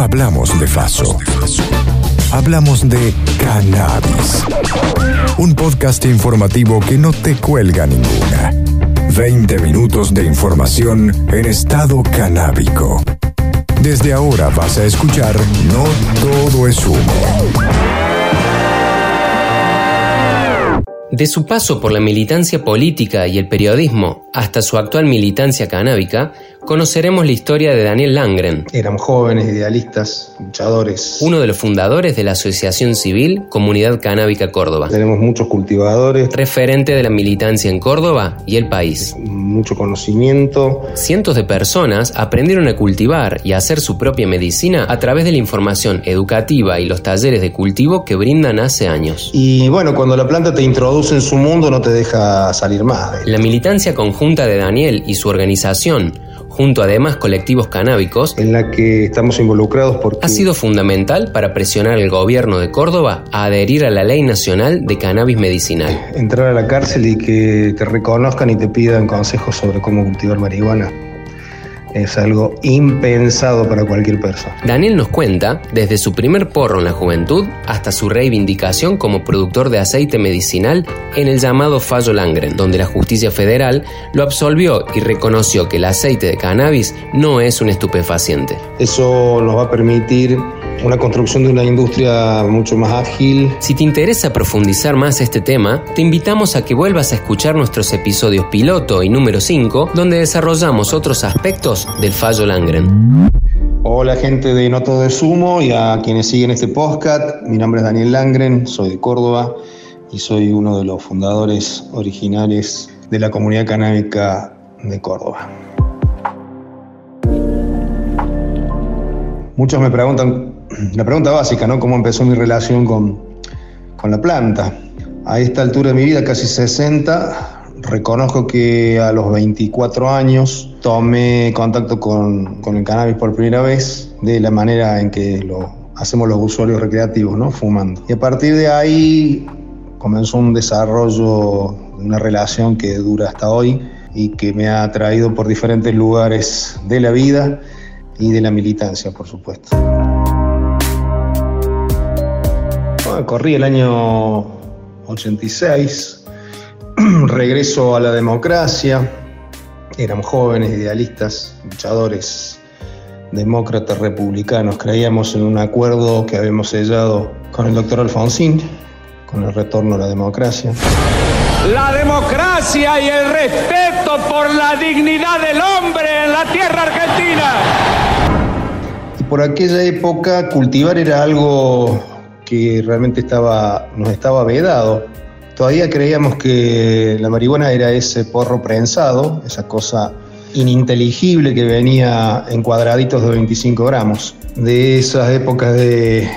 Hablamos de Faso. Hablamos de cannabis. Un podcast informativo que no te cuelga ninguna. 20 minutos de información en estado canábico. Desde ahora vas a escuchar No todo es humo. De su paso por la militancia política y el periodismo hasta su actual militancia canábica, conoceremos la historia de Daniel Langren. Éramos jóvenes, idealistas, luchadores. Uno de los fundadores de la Asociación Civil Comunidad Canábica Córdoba. Tenemos muchos cultivadores. Referente de la militancia en Córdoba y el país. Mucho conocimiento. Cientos de personas aprendieron a cultivar y a hacer su propia medicina a través de la información educativa y los talleres de cultivo que brindan hace años. Y bueno, cuando la planta te introduce en su mundo no te deja salir más. La militancia conjunta de Daniel y su organización junto a demás colectivos canábicos, en la que estamos involucrados porque ha sido fundamental para presionar al gobierno de Córdoba a adherir a la Ley Nacional de Cannabis Medicinal. Entrar a la cárcel y que te reconozcan y te pidan consejos sobre cómo cultivar marihuana es algo impensado para cualquier persona. Daniel nos cuenta desde su primer porro en la juventud hasta su reivindicación como productor de aceite medicinal en el llamado Fallo Langren, donde la justicia federal lo absolvió y reconoció que el aceite de cannabis no es un estupefaciente. Eso nos va a permitir una construcción de una industria mucho más ágil. Si te interesa profundizar más este tema, te invitamos a que vuelvas a escuchar nuestros episodios piloto y número 5, donde desarrollamos otros aspectos del fallo Langren. Hola gente de No Todo es Humo y a quienes siguen este podcast, mi nombre es Daniel Langren, soy de Córdoba y soy uno de los fundadores originales de la comunidad canábica de Córdoba. Muchos me preguntan la pregunta básica, ¿no? ¿Cómo empezó mi relación con, la planta? A esta altura de mi vida, casi 60, reconozco que a los 24 años tomé contacto con, el cannabis por primera vez de la manera en que lo hacemos los usuarios recreativos, ¿no? Fumando. Y a partir de ahí comenzó un desarrollo, una relación que dura hasta hoy y que me ha traído por diferentes lugares de la vida y de la militancia, por supuesto corrí el año 86, regreso a la democracia, éramos jóvenes, idealistas, luchadores, demócratas, republicanos, creíamos en un acuerdo que habíamos sellado con el doctor Alfonsín, con el retorno a la democracia. La democracia y el respeto por la dignidad del hombre en la tierra argentina. Por aquella época cultivar era algo que realmente estaba, nos estaba vedado. Todavía creíamos que la marihuana era ese porro prensado, esa cosa ininteligible que venía en cuadraditos de 25 gramos. De esas épocas de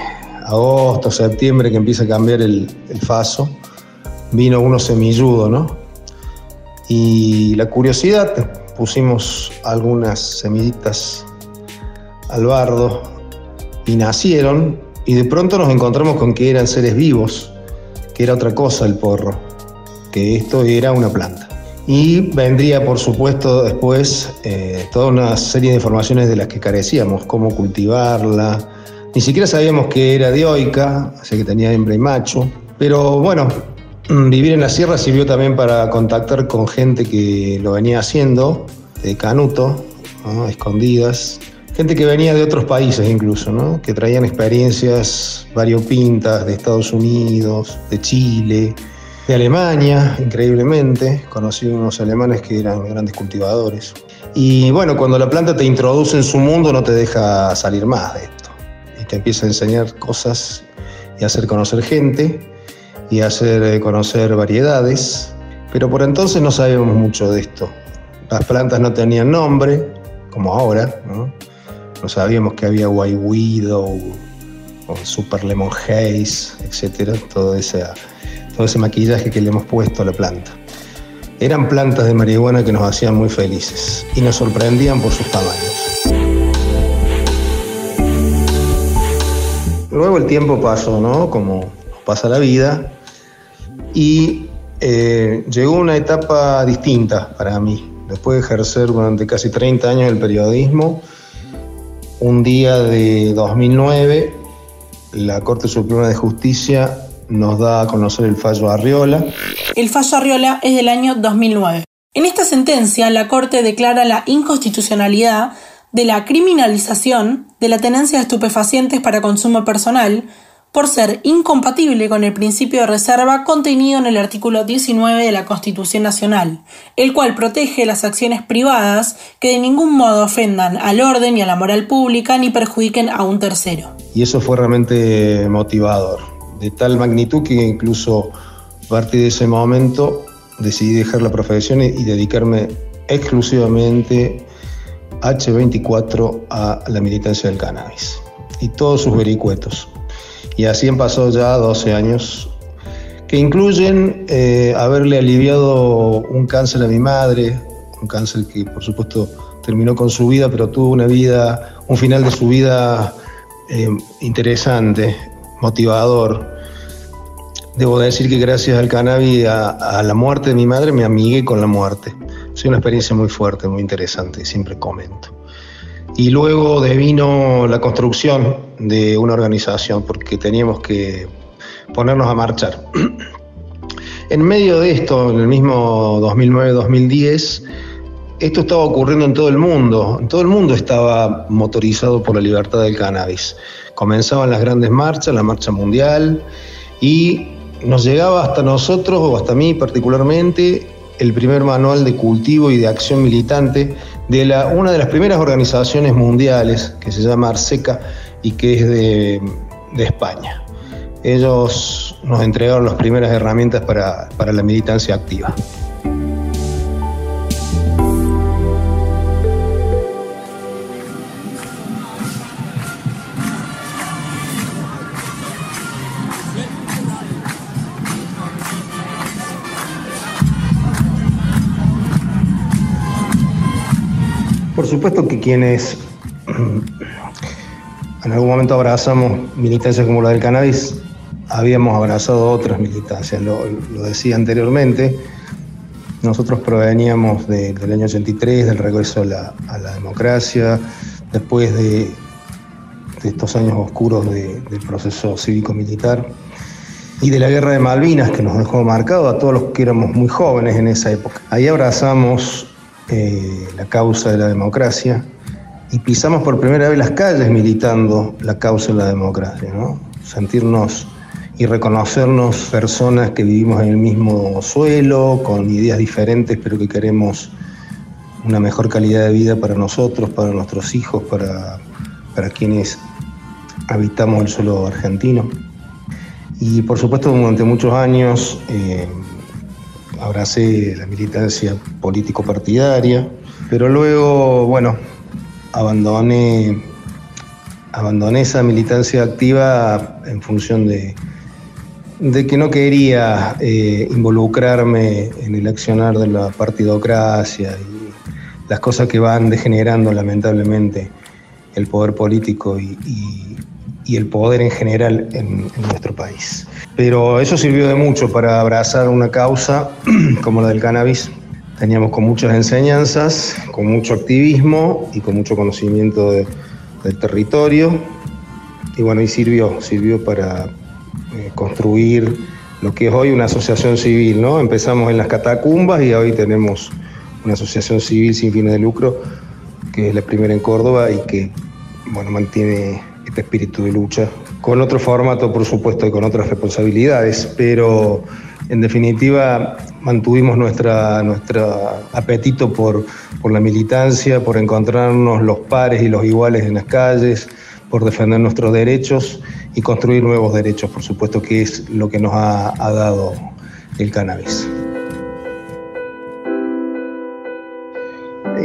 agosto, septiembre, que empieza a cambiar el, el faso, vino uno semilludo, ¿no? Y la curiosidad, pusimos algunas semillitas al bardo y nacieron y de pronto nos encontramos con que eran seres vivos, que era otra cosa el porro, que esto era una planta. Y vendría, por supuesto, después eh, toda una serie de informaciones de las que carecíamos, cómo cultivarla. Ni siquiera sabíamos que era dioica, así que tenía hembra y macho. Pero bueno, mm, vivir en la sierra sirvió también para contactar con gente que lo venía haciendo, de canuto, escondidas, gente que venía de otros países incluso, ¿no? que traían experiencias variopintas de Estados Unidos, de Chile, de Alemania, increíblemente. Conocí unos alemanes que eran grandes cultivadores. Y bueno, cuando la planta te introduce en su mundo no te deja salir más de esto. Y te empieza a enseñar cosas y a hacer conocer gente y a hacer eh, conocer variedades. Pero por entonces no sabíamos mucho de esto. Las plantas no tenían nombre, como ahora, ¿no? No sabíamos que había White Widow o Super Lemon Haze, etcétera, todo ese, todo ese maquillaje que le hemos puesto a la planta. Eran plantas de marihuana que nos hacían muy felices y nos sorprendían por sus tamaños. Luego el tiempo pasó, ¿no? Como pasa la vida. Y eh, llegó una etapa distinta para mí. Después de ejercer durante casi 30 años el periodismo, un día de 2009, la Corte Suprema de Justicia nos da a conocer el fallo Arriola. El fallo Arriola es del año 2009. En esta sentencia, la Corte declara la inconstitucionalidad de la criminalización de la tenencia de estupefacientes para consumo personal por ser incompatible con el principio de reserva contenido en el artículo 19 de la Constitución Nacional, el cual protege las acciones privadas que de ningún modo ofendan al orden y a la moral pública ni perjudiquen a un tercero. Y eso fue realmente motivador, de tal magnitud que incluso a partir de ese momento decidí dejar la profesión y dedicarme exclusivamente H24 a la militancia del cannabis y todos sus vericuetos. Y así han pasado ya 12 años, que incluyen eh, haberle aliviado un cáncer a mi madre, un cáncer que por supuesto terminó con su vida, pero tuvo una vida, un final de su vida eh, interesante, motivador. Debo decir que gracias al cannabis, a, a, la muerte de mi madre, me amigué con la muerte. Es una experiencia muy fuerte, muy interesante, siempre comento. Y luego devino la construcción de una organización, porque teníamos que ponernos a marchar. En medio de esto, en el mismo 2009-2010, esto estaba ocurriendo en todo el mundo. Todo el mundo estaba motorizado por la libertad del cannabis. Comenzaban las grandes marchas, la marcha mundial, y nos llegaba hasta nosotros, o hasta mí particularmente, el primer manual de cultivo y de acción militante de la, una de las primeras organizaciones mundiales que se llama Arseca y que es de, España. Ellos nos entregaron las primeras herramientas para la militancia activa. Por supuesto que quienes en algún momento abrazamos militancias como la del cannabis, habíamos abrazado otras militancias, lo, decía anteriormente. Nosotros proveníamos de, del año 83, del regreso a la, democracia, después de, estos años oscuros de, del proceso cívico-militar y de la guerra de Malvinas que nos dejó marcado a todos los que éramos muy jóvenes en esa época. Ahí abrazamos eh, la causa de la democracia y pisamos por primera vez las calles militando la causa de la democracia, ¿no? Sentirnos y reconocernos personas que vivimos en el mismo suelo, con ideas diferentes, pero que queremos una mejor calidad de vida para nosotros, para nuestros hijos, para, para quienes habitamos el suelo argentino. Y por supuesto durante muchos años eh, abracé la militancia político-partidaria, pero luego, bueno, abandoné, abandoné esa militancia activa en función de, de que no quería eh, involucrarme en el accionar de la partidocracia y las cosas que van degenerando lamentablemente el poder político y, y, y el poder en general en, en, nuestro país. Pero eso sirvió de mucho para abrazar una causa como la del cannabis. Teníamos con muchas enseñanzas, con mucho activismo y con mucho conocimiento de, del territorio. Y bueno, y sirvió, sirvió para eh, construir lo que es hoy una asociación civil, ¿no? Empezamos en las catacumbas y hoy tenemos una asociación civil sin fines de lucro, que es la primera en Córdoba y que, bueno, mantiene este espíritu de lucha, con otro formato, por supuesto, y con otras responsabilidades, pero en definitiva mantuvimos nuestra, nuestro apetito por, por la militancia, por encontrarnos los pares y los iguales en las calles, por defender nuestros derechos y construir nuevos derechos, por supuesto, que es lo que nos ha, ha dado el cannabis.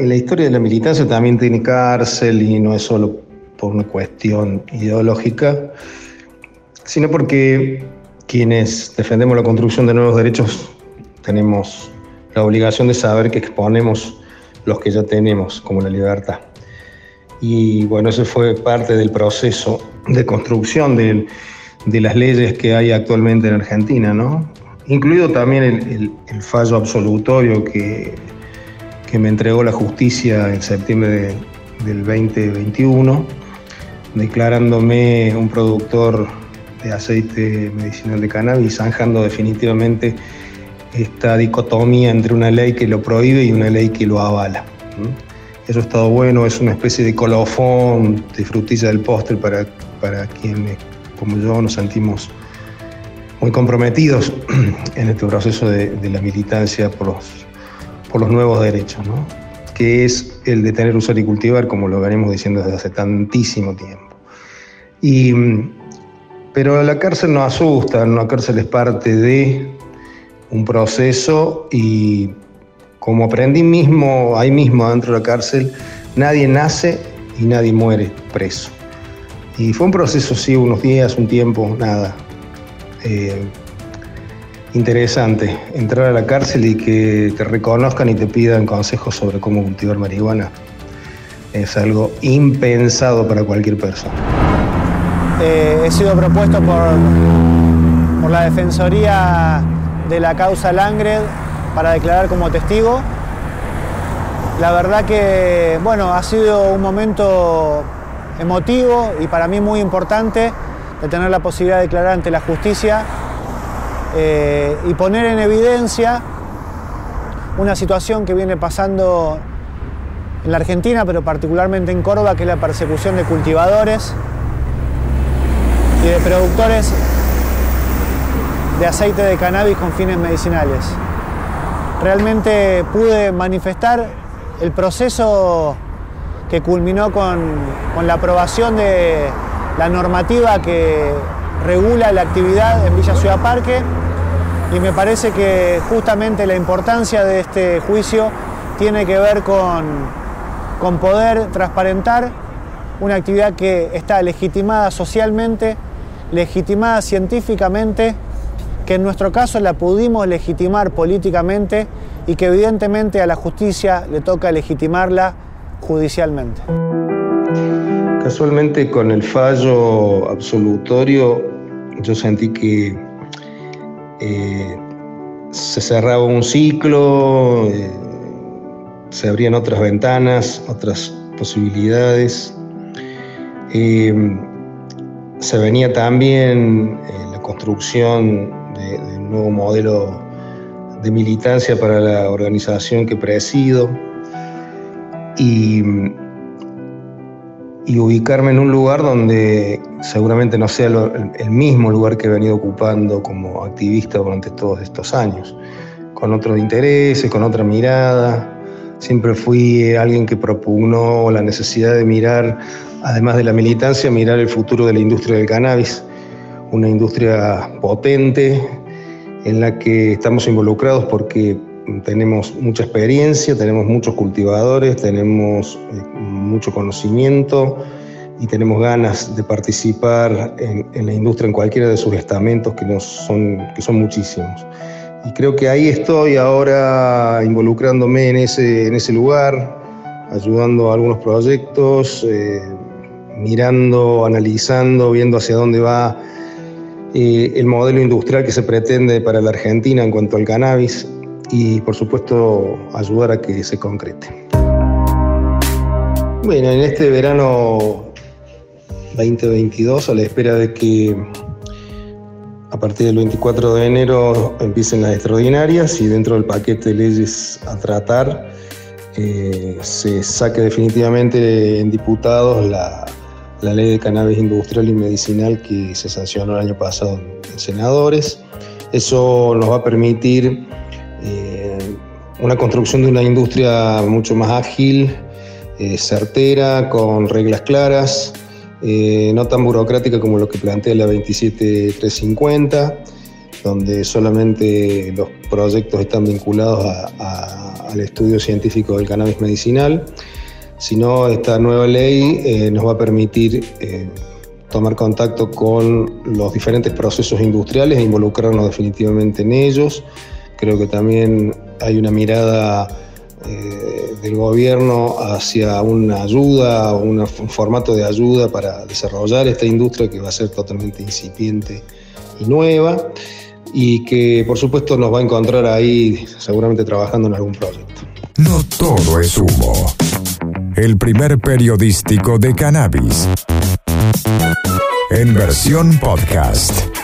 La historia de la militancia también tiene cárcel y no es solo por una cuestión ideológica, sino porque quienes defendemos la construcción de nuevos derechos tenemos la obligación de saber que exponemos los que ya tenemos, como la libertad. Y bueno, eso fue parte del proceso de construcción de, las leyes que hay actualmente en Argentina, ¿no? Incluido también el, fallo absolutorio que, que, me entregó la justicia en septiembre de, del 2021 declarándome un productor de aceite medicinal de cannabis, zanjando definitivamente esta dicotomía entre una ley que lo prohíbe y una ley que lo avala. Eso ha estado bueno, es una especie de colofón, de frutilla del postre para, para quienes, como yo, nos sentimos muy comprometidos en este proceso de, la militancia por los, por los nuevos derechos, que es el de tener, usar y cultivar, como lo venimos diciendo desde hace tantísimo tiempo. Pero la cárcel no asusta, la cárcel es parte de un proceso y como aprendí mismo, ahí mismo dentro de la cárcel, nadie nace y nadie muere preso. Y fue un proceso, sí, unos días, un tiempo, nada. Eh, interesante entrar a la cárcel y que te reconozcan y te pidan consejos sobre cómo cultivar marihuana. Es algo impensado para cualquier persona. Eh, he sido propuesto por, por la Defensoría de la causa Langred para declarar como testigo. La verdad que, bueno, ha sido un momento emotivo y para mí muy importante de tener la posibilidad de declarar ante la justicia eh, y poner en evidencia una situación que viene pasando en la Argentina, pero particularmente en Córdoba, que es la persecución de cultivadores y de productores de aceite de cannabis con fines medicinales. Realmente pude manifestar el proceso que culminó con, la aprobación de la normativa que regula la actividad en Villa Ciudad Parque y me parece que justamente la importancia de este juicio tiene que ver con, con poder transparentar una actividad que está legitimada socialmente, legitimada científicamente que en nuestro caso la pudimos legitimar políticamente y que evidentemente a la justicia le toca legitimarla judicialmente. Casualmente con el fallo absolutorio yo sentí que eh, se cerraba un ciclo, eh, se abrían otras ventanas, otras posibilidades. Eh, se venía también la construcción de, un nuevo modelo de militancia para la organización que presido y, y ubicarme en un lugar donde seguramente no sea el mismo lugar que he venido ocupando como activista durante todos estos años, con otros intereses, con otra mirada. Siempre fui alguien que propugnó la necesidad de mirar, además de la militancia, mirar el futuro de la industria del cannabis una industria potente en la que estamos involucrados porque tenemos mucha experiencia, tenemos muchos cultivadores, tenemos eh, mucho conocimiento y tenemos ganas de participar en, la industria en cualquiera de sus estamentos que, son, que son muchísimos. Y creo que ahí estoy ahora involucrándome en ese, en ese lugar, ayudando a algunos proyectos, eh, mirando, analizando, viendo hacia dónde va el modelo industrial que se pretende para la Argentina en cuanto al cannabis y por supuesto ayudar a que se concrete. Bueno, en este verano 2022, a la espera de que a partir del 24 de enero empiecen las extraordinarias y dentro del paquete de leyes a tratar eh, se saque definitivamente en diputados la, la ley de cannabis industrial y medicinal que se sancionó el año pasado en senadores. Eso nos va a permitir eh, una construcción de una industria mucho más ágil, eh, certera, con reglas claras, eh, no tan burocrática como lo que plantea la 27350, donde solamente los proyectos están vinculados al estudio científico del cannabis medicinal sino esta nueva ley eh, nos va a permitir eh, tomar contacto con los diferentes procesos industriales e involucrarnos definitivamente en ellos. Creo que también hay una mirada eh, del gobierno hacia una ayuda, un formato de ayuda para desarrollar esta industria que va a ser totalmente incipiente y nueva y que por supuesto nos va a encontrar ahí seguramente trabajando en algún proyecto. No todo es humo el primer periodístico de cannabis. En versión podcast.